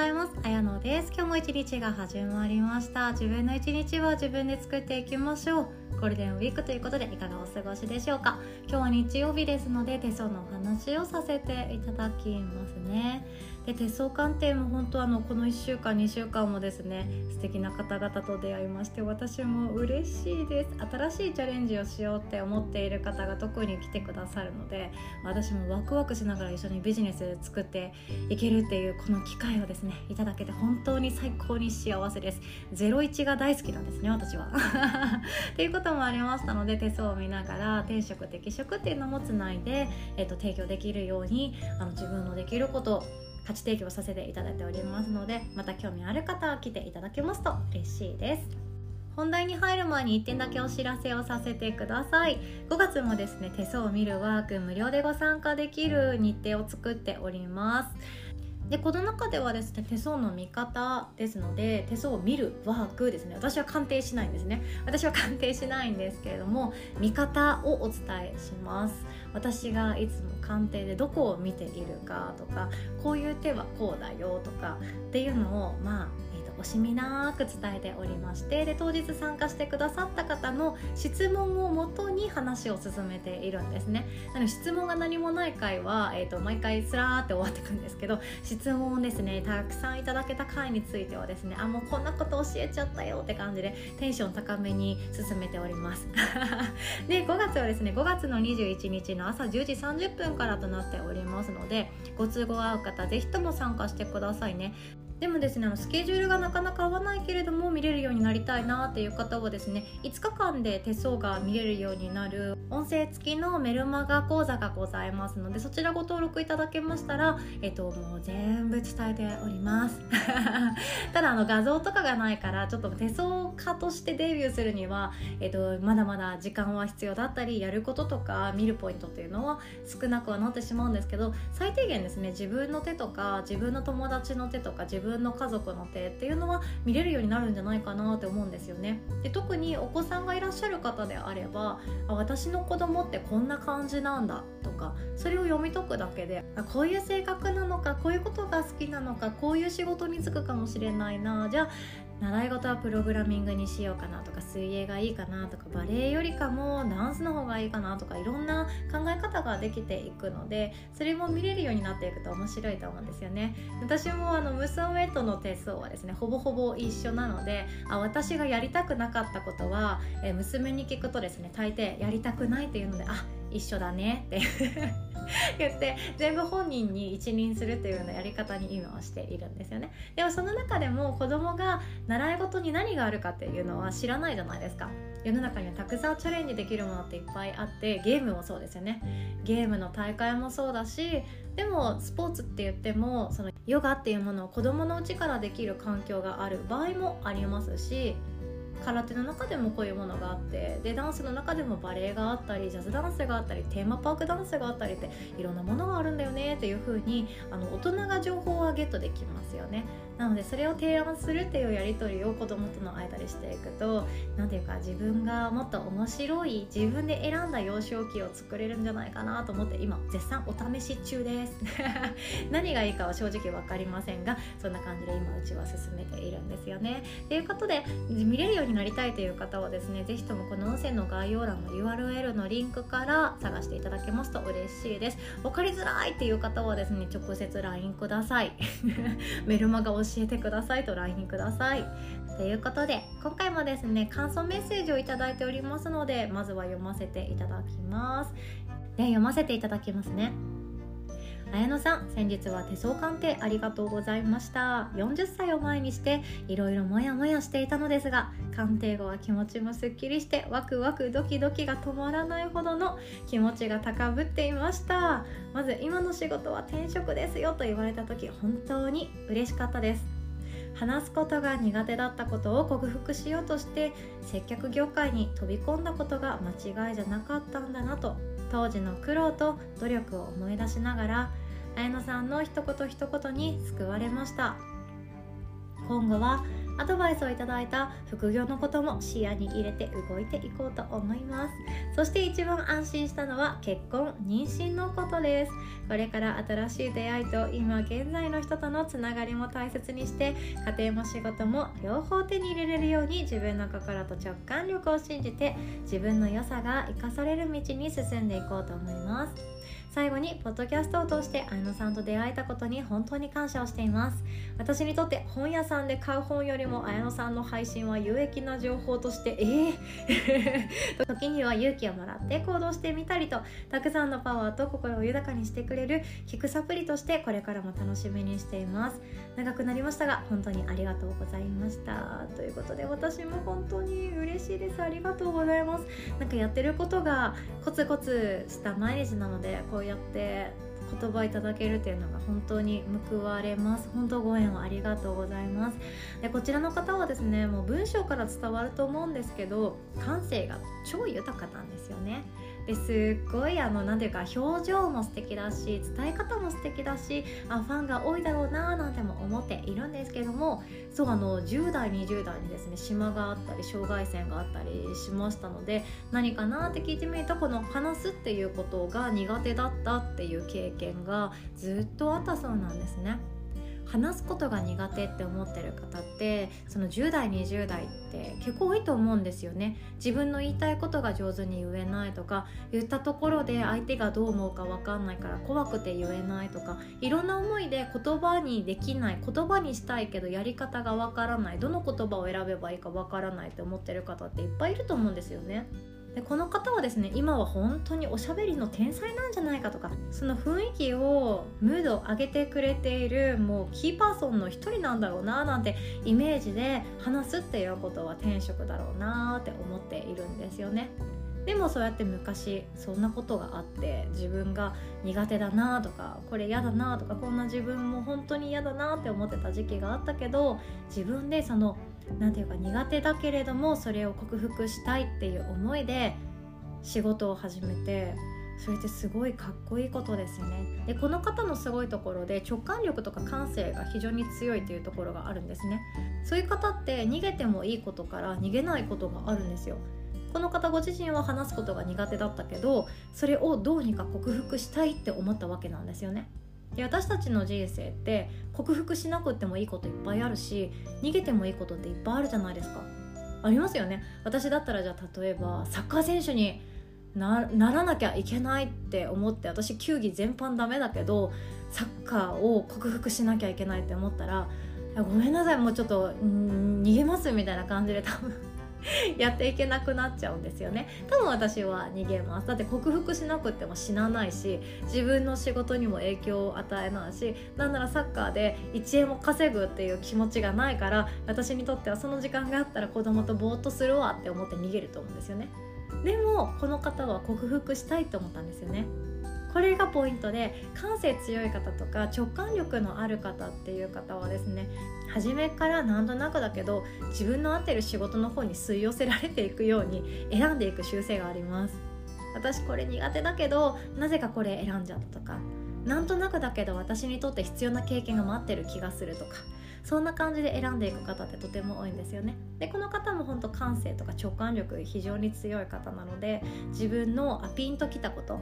ざいます。あやのです。今日も一日が始まりました。自分の一日は自分で作っていきましょう。ゴールデンウィークということでいかがお過ごしでしょうか。今日は日曜日ですので手相のお話をさせていただきますね。で手相鑑定も本当あのこの1週間2週間もですね素敵な方々と出会いまして私も嬉しいです。新しいチャレンジをしようって思っている方が特に来てくださるので私もワクワクしながら一緒にビジネス作っていけるっていうこの機会をですねいただけて本当に最高に幸せです。01が大好きなんですね私は。っていうこともありましたので手相を見ながら転職適職っていうのもつないで、えー、と提供できるようにあの自分のできること価値提供させていただいておりますのでまた興味ある方は来ていただけますと嬉しいです。本題に入る前に1点だけお知らせをさせてください。5月もですね手相を見るワーク無料でご参加できる日程を作っております。でこの中ではですね手相の見方ですので手相を見るワークですね。私は鑑定しないんですね。私は鑑定しないんですけれども見方をお伝えします。私がいつも鑑定でどこを見ているかとかこういう手はこうだよとかっていうのをまあ惜しみなく伝えておりましてで当日参加してくださった方の質問をもとに話を進めているんですね。なの質問が何もない回は、えーと、毎回スラーって終わってくんですけど質問をですねたくさんいただけた回についてはですねあもうこんなこと教えちゃったよって感じでテンション高めに進めております。で5月はですね5月の21日の朝10時30分からとなっておりますのでご都合合う方ぜひとも参加してくださいね。でもですねあのスケジュールがなかなか合わないけれども見れるようになりたいなっていう方はですね5日間で手相が見れるようになる音声付きのメルマガ講座がございますのでそちらご登録いただけましたら、えっと、もう全部伝えております。ただあの画像とかがないからちょっと手相家としてデビューするには、えっと、まだまだ時間は必要だったりやることとか見るポイントっていうのは少なくはなってしまうんですけど最低限ですね自分の手とか自分の友達の手とか自分分の家族の手っていうのは見れるようになるんじゃないかなって思うんですよね。で特にお子さんがいらっしゃる方であればあ私の子供ってこんな感じなんだとかそれを読み解くだけであこういう性格なのかこういうことが好きなのかこういう仕事に就くかもしれないなじゃあ習い事はプログラミングにしようかなとか水泳がいいかなとかバレエよりかもダンスの方がいいかなとかいろんな考え方ができていくのでそれも見れるようになっていくと面白いと思うんですよね。私もあの娘との手相はですねほぼほぼ一緒なのであ私がやりたくなかったことは、え娘に聞くとですね大抵やりたくないっていうのであ一緒だねって。言って全部本人に一任するというようなやり方に今はしているんですよね。でもその中でも子供が習い事に何があるかっていうのは知らないじゃないですか。世の中にはたくさんチャレンジできるものっていっぱいあってゲームもそうですよね。ゲームの大会もそうだしでもスポーツって言ってもそのヨガっていうものを子供のうちからできる環境がある場合もありますし空手の中でもこういうものがあってでダンスの中でもバレエがあったりジャズダンスがあったりテーマパークダンスがあったりっていろんなものがあるんだよねっていう風にあの大人が情報はゲットできますよね。なのでそれを提案するっていうやり取りを子供との間でしていくと何ていうか自分がもっと面白い自分で選んだ幼少期を作れるんじゃないかなと思って今絶賛お試し中です。何がいいかは正直分かりませんがそんな感じで今うちは進めているんですよね。ということで見れるようになりたいという方はですね是非ともこの音声の概要欄の URL のリンクから探していただけますと嬉しいです。分かりづらいっていう方はですね直接 LINE ください。メルマガ教教えてくださいと LINE ください。ということで今回もですね感想メッセージを頂いておりますのでまずは読ませていただきます。で読ませていただきますね。綾乃さん先日は手相鑑定ありがとうございました。40歳を前にしていろいろモヤモヤしていたのですが鑑定後は気持ちもすっきりしてワクワクドキドキが止まらないほどの気持ちが高ぶっていました。まず今の仕事は転職ですよと言われた時本当に嬉しかったです。話すことが苦手だったことを克服しようとして接客業界に飛び込んだことが間違いじゃなかったんだなと当時の苦労と努力を思い出しながら綾乃さんの一言一言に救われました。今後はアドバイスをいただいた副業のことも視野に入れて動いていこうと思います。そして一番安心したのは結婚妊娠のことです。これから新しい出会いと今現在の人とのつながりも大切にして家庭も仕事も両方手に入れれるように自分の心と直感力を信じて自分の良さが生かされる道に進んでいこうと思います。最後にポッドキャストを通して綾野さんと出会えたことに本当に感謝をしています。私にとって本屋さんで買う本よりも綾野さんの配信は有益な情報としてえー、時には勇気をもらって行動してみたりとたくさんのパワーと心を豊かにしてくれる聞くサプリとしてこれからも楽しみにしています。長くなりましたが本当にありがとうございました。ということで私も本当に嬉しいです。ありがとうございます。なんかやってることがコツコツした毎日なのでこうやって言葉いただけるというのが本当に報われます。本当ご縁をありがとうございます。でこちらの方はですねもう文章から伝わると思うんですけど感性が超豊かなんですよね。ですっごいあの何ていうか表情も素敵だし伝え方も素敵だしあファンが多いだろうななんても思っているんですけどもそうあの10代20代にですね島があったり障害線があったりしましたので何かなって聞いてみるとこの話すっていうことが苦手だったっていう経験がずっとあったそうなんですね。話すことが苦手って思ってる方ってその10代20代って結構多いと思うんですよね自分の言いたいことが上手に言えないとか言ったところで相手がどう思うか分かんないから怖くて言えないとかいろんな思いで言葉にできない言葉にしたいけどやり方が分からないどの言葉を選べばいいか分からないって思ってる方っていっぱいいると思うんですよね。でこの方はですね今は本当におしゃべりの天才なんじゃないかとかその雰囲気をムードを上げてくれているもうキーパーソンの一人なんだろうななんてイメージで話すっていうことは天職だろうなって思っているんですよね。でもそうやって昔そんなことがあって自分が苦手だなとかこれ嫌だなとかこんな自分も本当に嫌だなって思ってた時期があったけど自分でその何て言うか苦手だけれどもそれを克服したいっていう思いで仕事を始めてそれってすごいかっこいいことですよね。でこの方のすごいところで直感力とか感性が非常に強いというところがあるんですね。そういう方って逃げてもいいことから逃げないことがあるんですよ。この方ご自身は話すことが苦手だったけどそれをどうにか克服したいって思ったわけなんですよね。で私たちの人生って克服しなくてもいいこといっぱいあるし逃げてもいいことっていっぱいあるじゃないですか。ありますよね。私だったらじゃあ例えばサッカー選手にならなきゃいけないって思って私球技全般ダメだけどサッカーを克服しなきゃいけないって思ったらごめんなさいもうちょっと逃げますみたいな感じで多分 やっていけなくなっちゃうんですよね。多分私は逃げます。だって克服しなくても死なないし自分の仕事にも影響を与えないしなんならサッカーで1円も稼ぐっていう気持ちがないから私にとってはその時間があったら子供とぼーっとするわって思って逃げると思うんですよね。でもこの方は克服したいと思ったんですよね。これがポイントで感性強い方とか直感力のある方っていう方はですね初めからなんとなくだけど自分の合ってる仕事の方に吸い寄せられていくように選んでいく習性があります。私これ苦手だけどなぜかこれ選んじゃったとかなんとなくだけど私にとって必要な経験が待ってる気がするとかそんな感じで選んでいく方ってとても多いんですよね。でこの方も本当感性とか直感力非常に強い方なので自分のアピンときたこと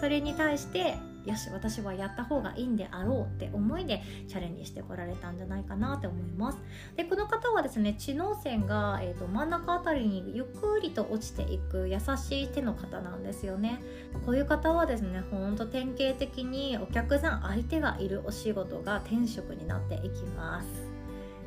それに対してよし私はやった方がいいんであろうって思いでチャレンジしてこられたんじゃないかなって思います。でこの方はですね知能線が、えーと、真ん中あたりにゆっくりと落ちていく優しい手の方なんですよね。こういう方はですねほんと典型的にお客さん相手がいるお仕事が天職になっていきます。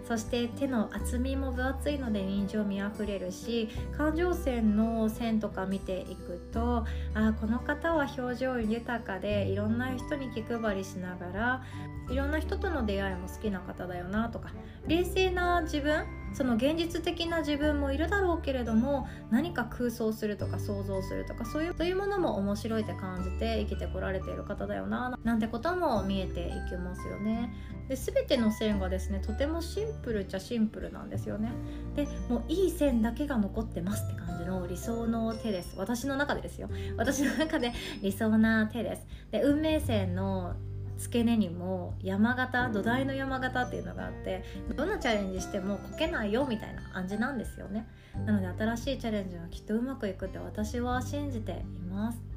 そして手の厚みも分厚いので人情味あふれるし感情線の線とか見ていくとあこの方は表情豊かでいろんな人に気配りしながらいろんな人との出会いも好きな方だよなとか冷静な自分その現実的な自分もいるだろうけれども何か空想するとか想像するとかそういうそういうものも面白いって感じて生きてこられている方だよななんてことも見えていきますよね。で全ての線がですねとてもシンプルっちゃシンプルなんですよね。でもういい線だけが残ってますって感じの理想の手です私の中でですよ私の中で理想な手です。で運命線の付け根にも山形土台の山形っていうのがあってどんなチャレンジしてもこけないよみたいな感じなんですよね。なので新しいチャレンジはきっとうまくいくって私は信じています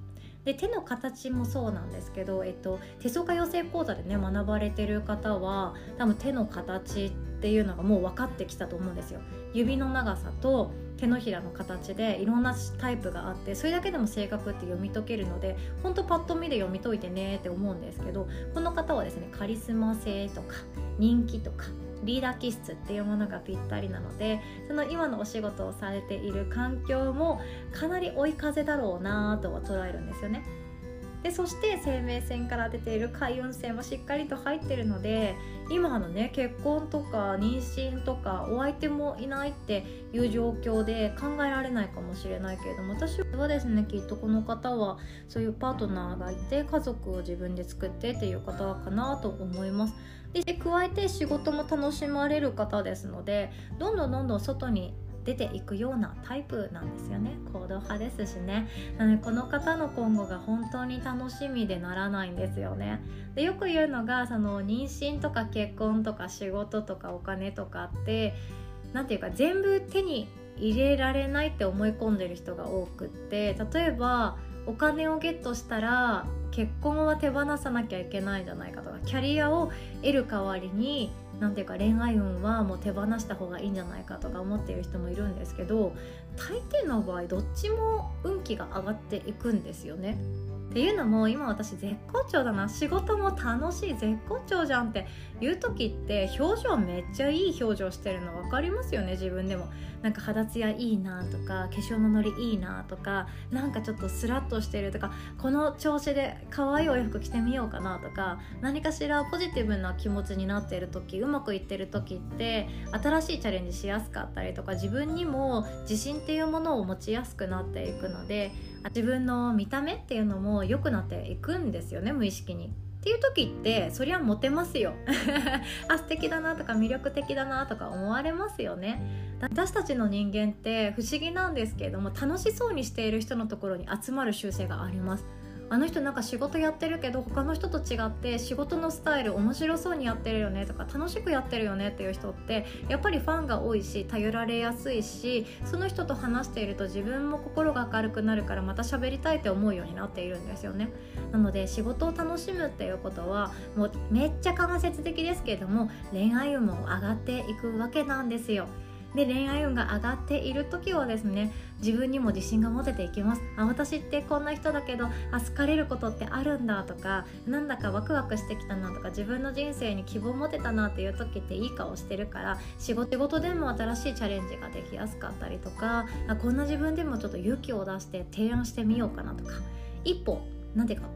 で手の形もそうなんですけど、えっと、手相家養成講座でね学ばれてる方は多分手の形っていうのがもう分かってきたと思うんですよ。指の長さと手のひらの形でいろんなタイプがあってそれだけでも性格って読み解けるのでほんとパッと見で読み解いてねって思うんですけどこの方はですねカリスマ性とか人気とかリーダー気質っていうものがぴったりなのでその今のお仕事をされている環境もかなり追い風だろうなとは捉えるんですよね。でそして生命線から出ている開運星もしっかりと入ってるので今のね結婚とか妊娠とかお相手もいないっていう状況で考えられないかもしれないけれども私はですねきっとこの方はそういうパートナーがいて家族を自分で作ってっていう方かなと思います。で加えて仕事も楽しまれる方ですのでどんどんどんどん外に出ていくようなタイプなんですよね。行動派ですしね。のこの方の今後が本当に楽しみでならないんですよね。でよく言うのがその妊娠とか結婚とか仕事とかお金とかって何て言うか全部手に入れられないって思い込んでる人が多くって例えばお金をゲットしたら結婚は手放さなきゃいけないんじゃないかとかキャリアを得る代わりに何ていうか恋愛運はもう手放した方がいいんじゃないかとか思っている人もいるんですけど大抵の場合どっちも運気が上がっていくんですよね。っていうのも今私絶好調だな。仕事も楽しい絶好調じゃんって。いう時って表情めっちゃいい表情してるの分かりますよね自分でも。なんか肌ツヤいいなとか化粧ののりいいなとかなんかちょっとスラッとしてるとかこの調子で可愛いお洋服着てみようかなとか何かしらポジティブな気持ちになっている時うまくいってる時って新しいチャレンジしやすかったりとか自分にも自信っていうものを持ちやすくなっていくので自分の見た目っていうのも良くなっていくんですよね無意識に。っていう時ってそりゃモテますよ。あ素敵だなとか魅力的だなとか思われますよね。私たちの人間って不思議なんですけれども楽しそうにしている人のところに集まる習性があります。あの人なんか仕事やってるけど他の人と違って仕事のスタイル面白そうにやってるよねとか楽しくやってるよねっていう人ってやっぱりファンが多いし頼られやすいしその人と話していると自分も心が明るくなるからまた喋りたいって思うようになっているんですよね。なので仕事を楽しむっていうことはもうめっちゃ間接的ですけれども恋愛運も上がっていくわけなんですよ。で恋愛運が上がっている時はですね自分にも自信が持てていきます。あ私ってこんな人だけどあ好かれることってあるんだとかなんだかワクワクしてきたなとか自分の人生に希望持てたなっていう時っていい顔してるから仕事事でも新しいチャレンジができやすかったりとかあこんな自分でもちょっと勇気を出して提案してみようかなとか。一歩なんていうか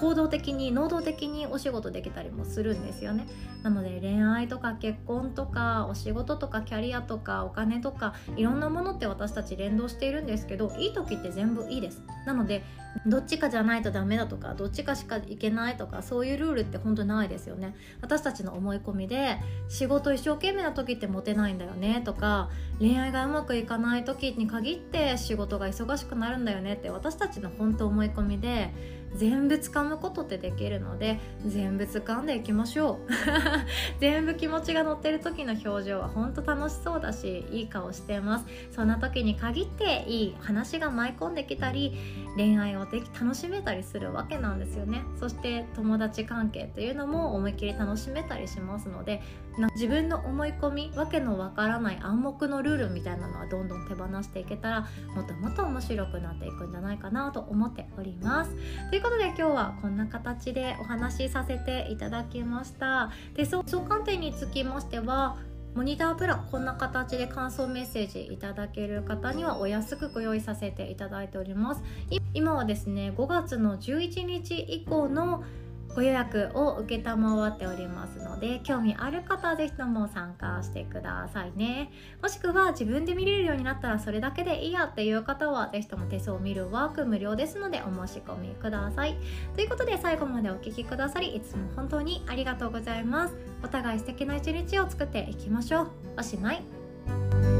行動的に能動的にお仕事できたりもするんですよね。なので恋愛とか結婚とかお仕事とかキャリアとかお金とかいろんなものって私たち連動しているんですけどいい時って全部いいです。なのでどっちかじゃないとダメだとかどっちかしかいけないとかそういうルールって本当ないですよね。私たちの思い込みで仕事一生懸命な時ってモテないんだよねとか恋愛がうまくいかない時に限って仕事が忙しくなるんだよねって私たちの本当思い込みで全部掴むことってできるので全部掴んでいきましょう。全部気持ちが乗ってる時の表情は本当楽しそうだしいい顔してます。そんな時に限っていい話が舞い込んできたり恋愛をでき楽しめたりするわけなんですよね。そして友達関係っていうのも思いっきり楽しめたりしますので自分の思い込みわけのわからない暗黙のルールみたいなのはどんどん手放していけたらもっともっと面白くなっていくんじゃないかなと思っております。ということで今日はこんな形でお話しさせていただきました。手相鑑定につきましてはモニタープランこんな形で感想メッセージいただける方にはお安くご用意させていただいております。今はですね5月の11日以降のご予約を承っておりますので興味ある方は是非とも参加してくださいね。もしくは自分で見れるようになったらそれだけでいいやっていう方は是非とも手相を見るワーク無料ですのでお申し込みください。ということで最後までお聴きくださりいつも本当にありがとうございます。お互い素敵な一日を作っていきましょう。おしまい。